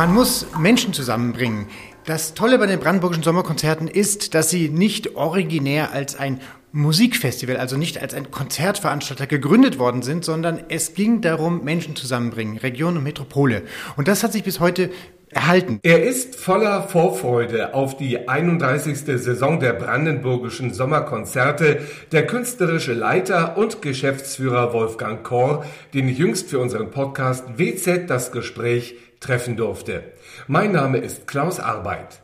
Man muss Menschen zusammenbringen. Das Tolle bei den Brandenburgischen Sommerkonzerten ist, dass sie nicht originär als ein Musikfestival, also nicht als ein Konzertveranstalter gegründet worden sind, sondern es ging darum, Menschen zusammenbringen, Region und Metropole. Und das hat sich bis heute erhalten. Er ist voller Vorfreude auf die 31. Saison der Brandenburgischen Sommerkonzerte, der künstlerische Leiter und Geschäftsführer Wolfgang Korr, den ich jüngst für unseren Podcast WZ das Gespräch treffen durfte. Mein Name ist Klaus Arbeit.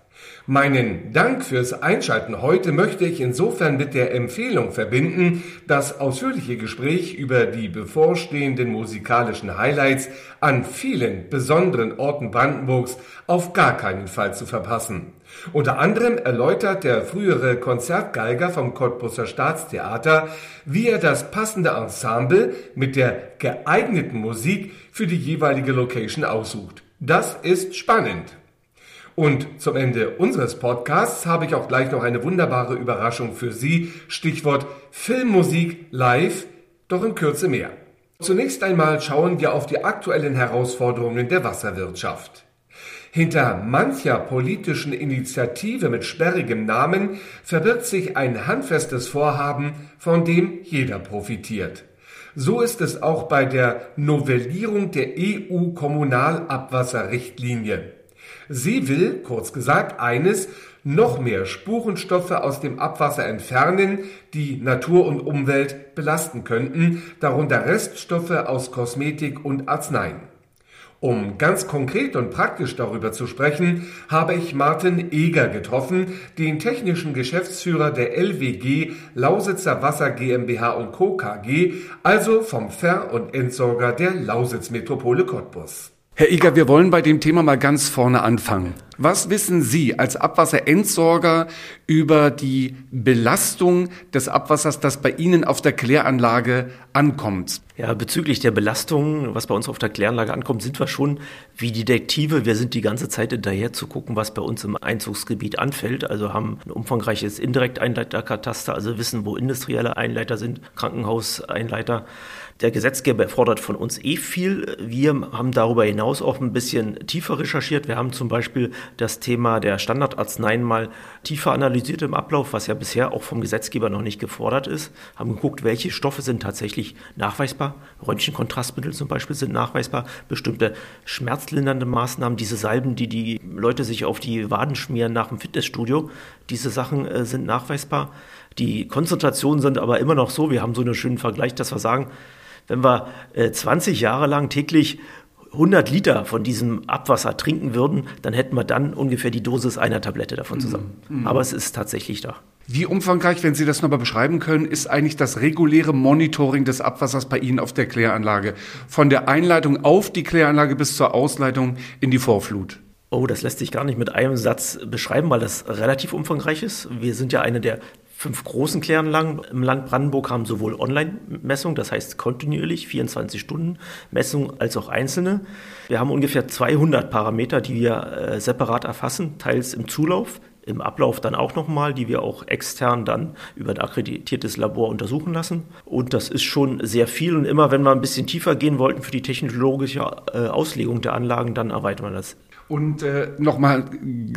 Meinen Dank fürs Einschalten heute möchte ich insofern mit der Empfehlung verbinden, das ausführliche Gespräch über die bevorstehenden musikalischen Highlights an vielen besonderen Orten Brandenburgs auf gar keinen Fall zu verpassen. Unter anderem erläutert der frühere Konzertgeiger vom Cottbusser Staatstheater, wie er das passende Ensemble mit der geeigneten Musik für die jeweilige Location aussucht. Das ist spannend. Und zum Ende unseres Podcasts habe ich auch gleich noch eine wunderbare Überraschung für Sie. Stichwort Filmmusik live, doch in Kürze mehr. Zunächst einmal schauen wir auf die aktuellen Herausforderungen der Wasserwirtschaft. Hinter mancher politischen Initiative mit sperrigem Namen verbirgt sich ein handfestes Vorhaben, von dem jeder profitiert. So ist es auch bei der Novellierung der EU-Kommunalabwasserrichtlinie. Sie will, kurz gesagt, eines, noch mehr Spurenstoffe aus dem Abwasser entfernen, die Natur und Umwelt belasten könnten, darunter Reststoffe aus Kosmetik und Arzneien. Um ganz konkret und praktisch darüber zu sprechen, habe ich Martin Eger getroffen, den technischen Geschäftsführer der LWG Lausitzer Wasser GmbH und Co. KG, also vom Ver- und Entsorger der Lausitz Metropole Cottbus. Herr Eger, wir wollen bei dem Thema mal ganz vorne anfangen. Was wissen Sie als Abwasserentsorger über die Belastung des Abwassers, das bei Ihnen auf der Kläranlage ankommt? Ja, bezüglich der Belastung, was bei uns auf der Kläranlage ankommt, sind wir schon wie Detektive. Wir sind die ganze Zeit hinterher zu gucken, was bei uns im Einzugsgebiet anfällt. Also haben ein umfangreiches Indirekteinleiterkataster, also wissen, wo industrielle Einleiter sind, Krankenhauseinleiter. Der Gesetzgeber fordert von uns eh viel. Wir haben darüber hinaus auch ein bisschen tiefer recherchiert. Wir haben zum Beispiel das Thema der Standardarzneien mal tiefer analysiert im Ablauf, was ja bisher auch vom Gesetzgeber noch nicht gefordert ist. Haben geguckt, welche Stoffe sind tatsächlich nachweisbar. Röntgenkontrastmittel zum Beispiel sind nachweisbar. Bestimmte schmerzlindernde Maßnahmen, diese Salben, die die Leute sich auf die Waden schmieren nach dem Fitnessstudio, diese Sachen äh, sind nachweisbar. Die Konzentrationen sind aber immer noch so, wir haben so einen schönen Vergleich, dass wir sagen, wenn wir äh, 20 Jahre lang täglich 100 Liter von diesem Abwasser trinken würden, dann hätten wir dann ungefähr die Dosis einer Tablette davon zusammen. Mhm. Aber es ist tatsächlich da. Wie umfangreich, wenn Sie das nochmal beschreiben können, ist eigentlich das reguläre Monitoring des Abwassers bei Ihnen auf der Kläranlage? Von der Einleitung auf die Kläranlage bis zur Ausleitung in die Vorflut? Oh, das lässt sich gar nicht mit einem Satz beschreiben, weil das relativ umfangreich ist. Wir sind ja eine der fünf großen Kläranlagen im Land Brandenburg haben sowohl Online-Messung, das heißt kontinuierlich 24 Stunden Messung, als auch einzelne. Wir haben ungefähr 200 Parameter, die wir äh, separat erfassen, teils im Zulauf, im Ablauf dann auch nochmal, die wir auch extern dann über ein akkreditiertes Labor untersuchen lassen. Und das ist schon sehr viel. Und immer, wenn wir ein bisschen tiefer gehen wollten für die technologische äh, Auslegung der Anlagen, dann erweitern wir das und äh, nochmal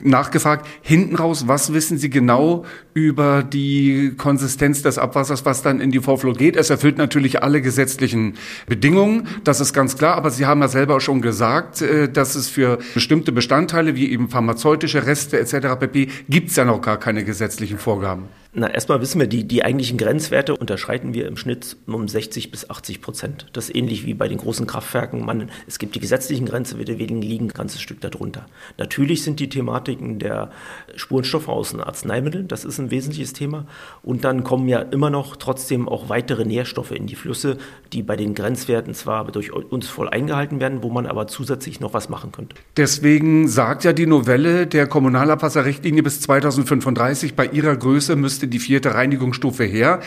nachgefragt, hinten raus, was wissen Sie genau über die Konsistenz des Abwassers, was dann in die Vorflow geht? Es erfüllt natürlich alle gesetzlichen Bedingungen, das ist ganz klar, aber Sie haben ja selber schon gesagt, äh, dass es für bestimmte Bestandteile wie eben pharmazeutische Reste etc. pp. gibt es ja noch gar keine gesetzlichen Vorgaben. Na, erstmal wissen wir, die, die eigentlichen Grenzwerte unterschreiten wir im Schnitt um 60 bis 80 Prozent. Das ist ähnlich wie bei den großen Kraftwerken. Man, es gibt die gesetzlichen Grenzwerte, wir liegen ein ganzes Stück darunter. Natürlich sind die Thematiken der Spurenstoffe aus den Arzneimitteln, das ist ein wesentliches Thema. Und dann kommen ja immer noch trotzdem auch weitere Nährstoffe in die Flüsse, die bei den Grenzwerten zwar durch uns voll eingehalten werden, wo man aber zusätzlich noch was machen könnte. Deswegen sagt ja die Novelle der Kommunalabwasserrichtlinie bis 2035, bei ihrer Größe müsste die vierte Reinigungsstufe her.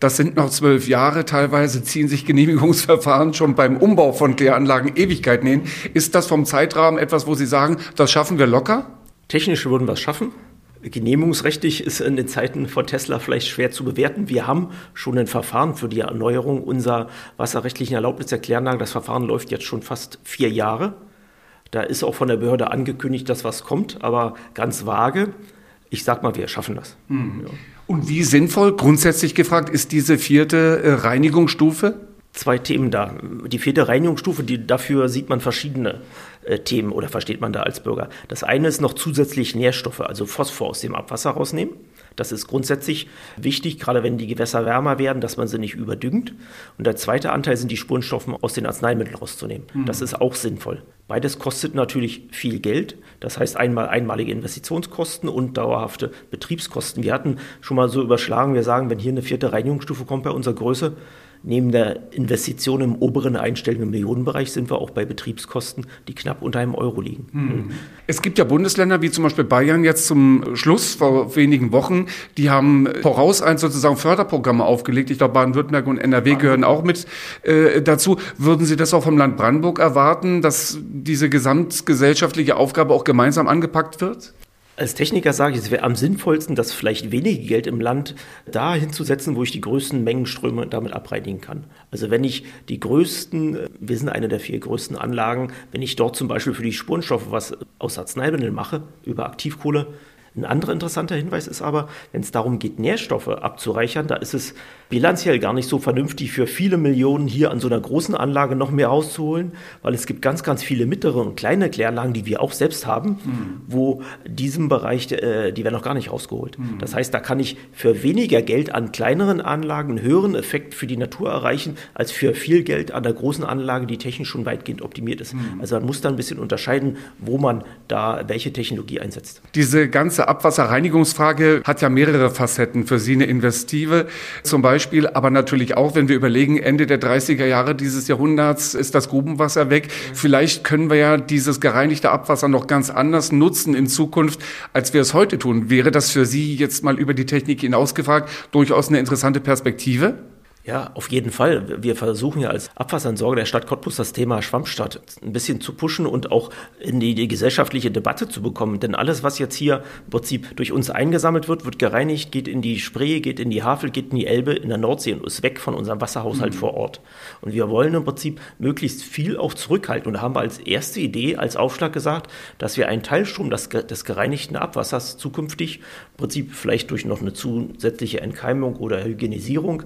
Das sind noch zwölf Jahre. Teilweise ziehen sich Genehmigungsverfahren schon beim Umbau von Kläranlagen Ewigkeiten hin. Ist das vom Zeitrahmen etwas, wo Sie sagen, das schaffen wir locker? Technisch würden wir es schaffen. Genehmigungsrechtlich ist in den Zeiten von Tesla vielleicht schwer zu bewerten. Wir haben schon ein Verfahren für die Erneuerung unserer wasserrechtlichen Erlaubnis der Kläranlage. Das Verfahren läuft jetzt schon fast vier Jahre. Da ist auch von der Behörde angekündigt, dass was kommt, aber ganz vage. Ich sag mal, wir schaffen das. Mhm. Ja. Und wie sinnvoll, grundsätzlich gefragt, ist diese vierte äh, Reinigungsstufe? Zwei Themen da. Die vierte Reinigungsstufe, die, dafür sieht man verschiedene Themen oder versteht man da als Bürger. Das eine ist noch zusätzlich Nährstoffe, also Phosphor aus dem Abwasser rausnehmen. Das ist grundsätzlich wichtig, gerade wenn die Gewässer wärmer werden, dass man sie nicht überdüngt. Und der zweite Anteil sind die Spurenstoffe aus den Arzneimitteln rauszunehmen. Mhm. Das ist auch sinnvoll. Beides kostet natürlich viel Geld. Das heißt einmal einmalige Investitionskosten und dauerhafte Betriebskosten. Wir hatten schon mal so überschlagen, wir sagen, wenn hier eine vierte Reinigungsstufe kommt bei unserer Größe, Neben der Investition im oberen einstelligen Millionenbereich sind wir auch bei Betriebskosten, die knapp unter einem Euro liegen. Hm. Es gibt ja Bundesländer wie zum Beispiel Bayern jetzt zum Schluss vor wenigen Wochen, die haben voraus ein sozusagen Förderprogramme aufgelegt. Ich glaube, Baden-Württemberg und NRW gehören auch mit äh, dazu. Würden Sie das auch vom Land Brandenburg erwarten, dass diese gesamtgesellschaftliche Aufgabe auch gemeinsam angepackt wird? Als Techniker sage ich, es wäre am sinnvollsten, das vielleicht wenige Geld im Land da hinzusetzen, wo ich die größten Mengenströme damit abreinigen kann. Also wenn ich die größten, wir sind eine der vier größten Anlagen, wenn ich dort zum Beispiel für die Spurenstoffe was aus Arzneimitteln mache, über Aktivkohle, ein anderer interessanter Hinweis ist aber, wenn es darum geht, Nährstoffe abzureichern, da ist es bilanziell gar nicht so vernünftig, für viele Millionen hier an so einer großen Anlage noch mehr rauszuholen, weil es gibt ganz, ganz viele mittlere und kleine Kläranlagen, die wir auch selbst haben, mhm. wo diesem Bereich, äh, die werden noch gar nicht rausgeholt. Mhm. Das heißt, da kann ich für weniger Geld an kleineren Anlagen einen höheren Effekt für die Natur erreichen, als für viel Geld an der großen Anlage, die technisch schon weitgehend optimiert ist. Mhm. Also man muss da ein bisschen unterscheiden, wo man da welche Technologie einsetzt. Diese ganze Abwasserreinigungsfrage hat ja mehrere Facetten für Sie eine Investive. Zum Beispiel, aber natürlich auch, wenn wir überlegen, Ende der 30er Jahre dieses Jahrhunderts ist das Grubenwasser weg. Vielleicht können wir ja dieses gereinigte Abwasser noch ganz anders nutzen in Zukunft, als wir es heute tun. Wäre das für Sie jetzt mal über die Technik hinausgefragt durchaus eine interessante Perspektive? Ja, auf jeden Fall. Wir versuchen ja als Abwasserentsorger der Stadt Cottbus das Thema Schwammstadt ein bisschen zu pushen und auch in die, die, gesellschaftliche Debatte zu bekommen. Denn alles, was jetzt hier im Prinzip durch uns eingesammelt wird, wird gereinigt, geht in die Spree, geht in die Havel, geht in die Elbe, in der Nordsee und ist weg von unserem Wasserhaushalt mhm. vor Ort. Und wir wollen im Prinzip möglichst viel auch zurückhalten. Und da haben wir als erste Idee, als Aufschlag gesagt, dass wir einen Teilstrom des, des gereinigten Abwassers zukünftig im Prinzip vielleicht durch noch eine zusätzliche Entkeimung oder Hygienisierung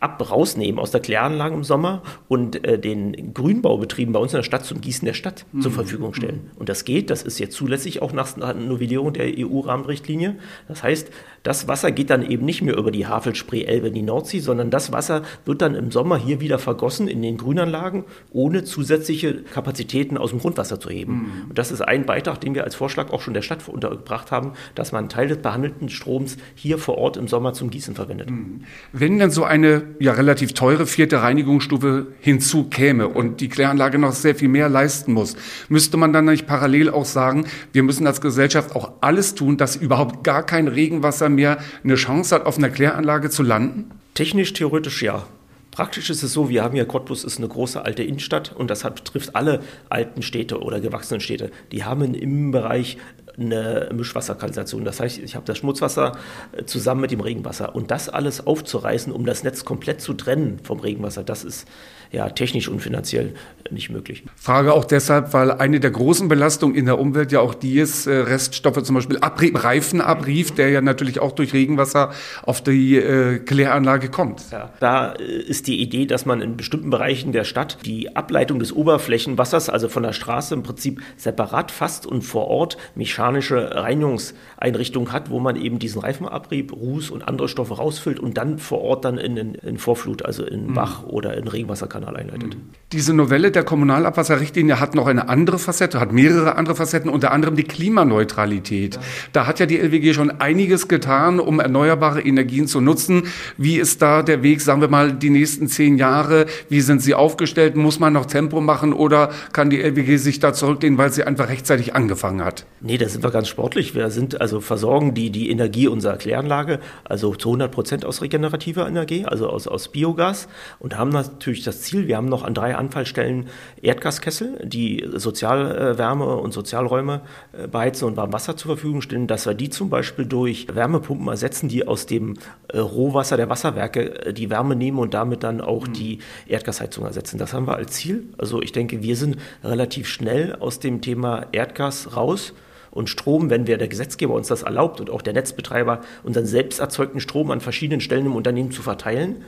ab rausnehmen aus der Kläranlage im Sommer und äh, den Grünbaubetrieben bei uns in der Stadt zum Gießen der Stadt mhm. zur Verfügung stellen. Und das geht, das ist jetzt zulässig auch nach Novellierung der EU-Rahmenrichtlinie. Das heißt, das Wasser geht dann eben nicht mehr über die Havelspree-Elbe in die Nordsee, sondern das Wasser wird dann im Sommer hier wieder vergossen in den Grünanlagen, ohne zusätzliche Kapazitäten aus dem Grundwasser zu heben. Mhm. Und das ist ein Beitrag, den wir als Vorschlag auch schon der Stadt untergebracht haben, dass man einen Teil des behandelten Stroms hier vor Ort im Sommer zum Gießen verwendet. Mhm. Wenn dann so eine ja relativ teure vierte Reinigungsstufe hinzukäme und die Kläranlage noch sehr viel mehr leisten muss, müsste man dann nicht parallel auch sagen, wir müssen als Gesellschaft auch alles tun, dass überhaupt gar kein Regenwasser mehr eine Chance hat, auf einer Kläranlage zu landen? Technisch, theoretisch ja. Praktisch ist es so, wir haben ja Cottbus ist eine große alte Innenstadt und das betrifft alle alten Städte oder gewachsenen Städte. Die haben im Bereich eine Mischwasserkanalisation. Das heißt, ich habe das Schmutzwasser äh, zusammen mit dem Regenwasser. Und das alles aufzureißen, um das Netz komplett zu trennen vom Regenwasser, das ist ja technisch und finanziell nicht möglich. Frage auch deshalb, weil eine der großen Belastungen in der Umwelt ja auch die ist, äh, Reststoffe zum Beispiel Abrieb, Reifenabrieb, der ja natürlich auch durch Regenwasser auf die äh, Kläranlage kommt. Ja, da äh, ist die Idee, dass man in bestimmten Bereichen der Stadt die Ableitung des Oberflächenwassers, also von der Straße im Prinzip separat fasst und vor Ort mechanisch mechanische Reinigungseinrichtung hat, wo man eben diesen Reifenabrieb, Ruß und andere Stoffe rausfüllt und dann vor Ort dann in, in, in Vorflut, also in mhm. Bach oder in Regenwasserkanal einleitet. Mhm. Diese Novelle der Kommunalabwasserrichtlinie hat noch eine andere Facette, hat mehrere andere Facetten, unter anderem die Klimaneutralität. Ja. Da hat ja die LWG schon einiges getan, um erneuerbare Energien zu nutzen. Wie ist da der Weg, sagen wir mal, die nächsten zehn Jahre? Wie sind sie aufgestellt? Muss man noch Tempo machen oder kann die LWG sich da zurücklehnen, weil sie einfach rechtzeitig angefangen hat? Nee, das sind wir ganz sportlich. Wir sind also versorgen die, die Energie unserer Kläranlage, also zu 100 Prozent aus regenerativer Energie, also aus, aus Biogas und haben natürlich das Ziel, wir haben noch an drei Anfallstellen Erdgaskessel, die Sozialwärme und Sozialräume äh, beheizen und warm Wasser zur Verfügung stellen, dass wir die zum Beispiel durch Wärmepumpen ersetzen, die aus dem äh, Rohwasser der Wasserwerke äh, die Wärme nehmen und damit dann auch mhm. die Erdgasheizung ersetzen. Das haben wir als Ziel. Also ich denke, wir sind relativ schnell aus dem Thema Erdgas raus. Und Strom, wenn wir der Gesetzgeber uns das erlaubt und auch der Netzbetreiber unseren selbst erzeugten Strom an verschiedenen Stellen im Unternehmen zu verteilen,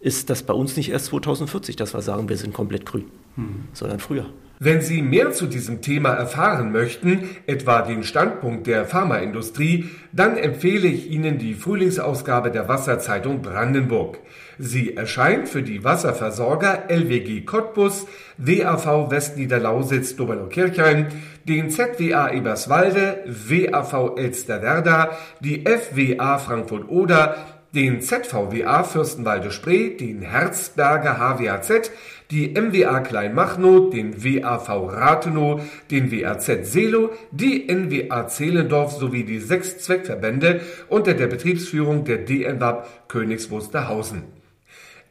ist das bei uns nicht erst 2040, dass wir sagen, wir sind komplett grün, hm. sondern früher. Wenn Sie mehr zu diesem Thema erfahren möchten, etwa den Standpunkt der Pharmaindustrie, dann empfehle ich Ihnen die Frühlingsausgabe der Wasserzeitung Brandenburg. Sie erscheint für die Wasserversorger LWG Cottbus, WAV Westniederlausitz Doberlo-Kirchheim, den ZWA Eberswalde, WAV Elsterwerda, die FWA Frankfurt-Oder, den ZVWA Fürstenwalde-Spree, den Herzberger HWAZ, die MWA Kleinmachnow, den WAV Rathenow, den WAZ Seelow, die NWA Zehlendorf sowie die sechs Zweckverbände unter der Betriebsführung der DNWAP Königs Wusterhausen.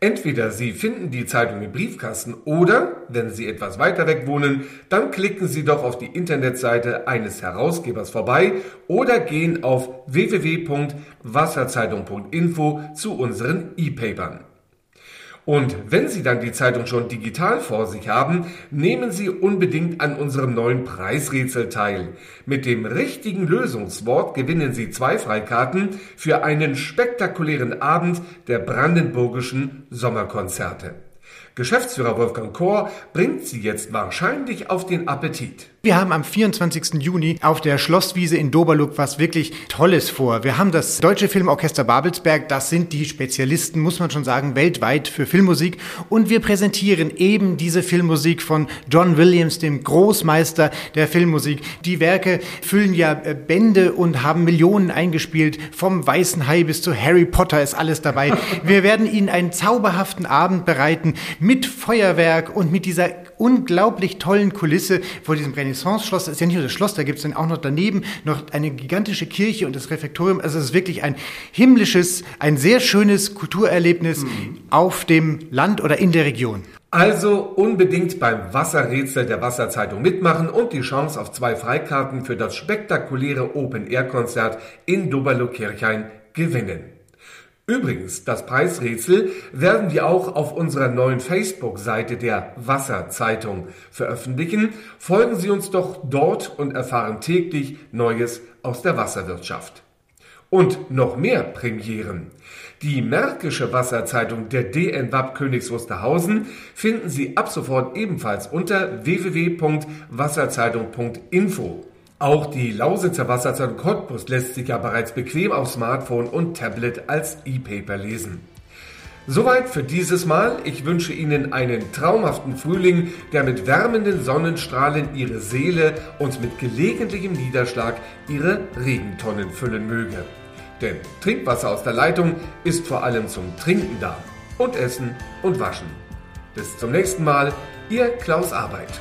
Entweder Sie finden die Zeitung im Briefkasten oder, wenn Sie etwas weiter weg wohnen, dann klicken Sie doch auf die Internetseite eines Herausgebers vorbei oder gehen auf www.wasserzeitung.info zu unseren E-Papern. Und wenn Sie dann die Zeitung schon digital vor sich haben, nehmen Sie unbedingt an unserem neuen Preisrätsel teil. Mit dem richtigen Lösungswort gewinnen Sie zwei Freikarten für einen spektakulären Abend der brandenburgischen Sommerkonzerte. Geschäftsführer Wolfgang Kohr bringt sie jetzt wahrscheinlich auf den Appetit. Wir haben am 24. Juni auf der Schlosswiese in Doberluck was wirklich Tolles vor. Wir haben das Deutsche Filmorchester Babelsberg, das sind die Spezialisten, muss man schon sagen, weltweit für Filmmusik. Und wir präsentieren eben diese Filmmusik von John Williams, dem Großmeister der Filmmusik. Die Werke füllen ja äh, Bände und haben Millionen eingespielt. Vom Weißen Hai bis zu Harry Potter ist alles dabei. Wir werden Ihnen einen zauberhaften Abend bereiten mit Feuerwerk und mit dieser unglaublich tollen Kulisse vor diesem Renaissance-Schloss. Das ist ja nicht nur das Schloss, da gibt es dann auch noch daneben noch eine gigantische Kirche und das Refektorium. Also es ist wirklich ein himmlisches, ein sehr schönes Kulturerlebnis mhm. auf dem Land oder in der Region. Also unbedingt beim Wasserrätsel der Wasserzeitung mitmachen und die Chance auf zwei Freikarten für das spektakuläre Open-Air-Konzert in Doberlo-Kirchhain gewinnen. Übrigens, das Preisrätsel werden wir auch auf unserer neuen Facebook-Seite der Wasserzeitung veröffentlichen. Folgen Sie uns doch dort und erfahren täglich Neues aus der Wasserwirtschaft. Und noch mehr Premieren. Die Märkische Wasserzeitung der DNWAP Königs Wusterhausen finden Sie ab sofort ebenfalls unter www.wasserzeitung.info. Auch die Lausitzer Wasserzeitung Cottbus lässt sich ja bereits bequem auf Smartphone und Tablet als E-Paper lesen. Soweit für dieses Mal. Ich wünsche Ihnen einen traumhaften Frühling, der mit wärmenden Sonnenstrahlen Ihre Seele und mit gelegentlichem Niederschlag Ihre Regentonnen füllen möge. Denn Trinkwasser aus der Leitung ist vor allem zum Trinken da. Und Essen und Waschen. Bis zum nächsten Mal, Ihr Klaus Arbeit.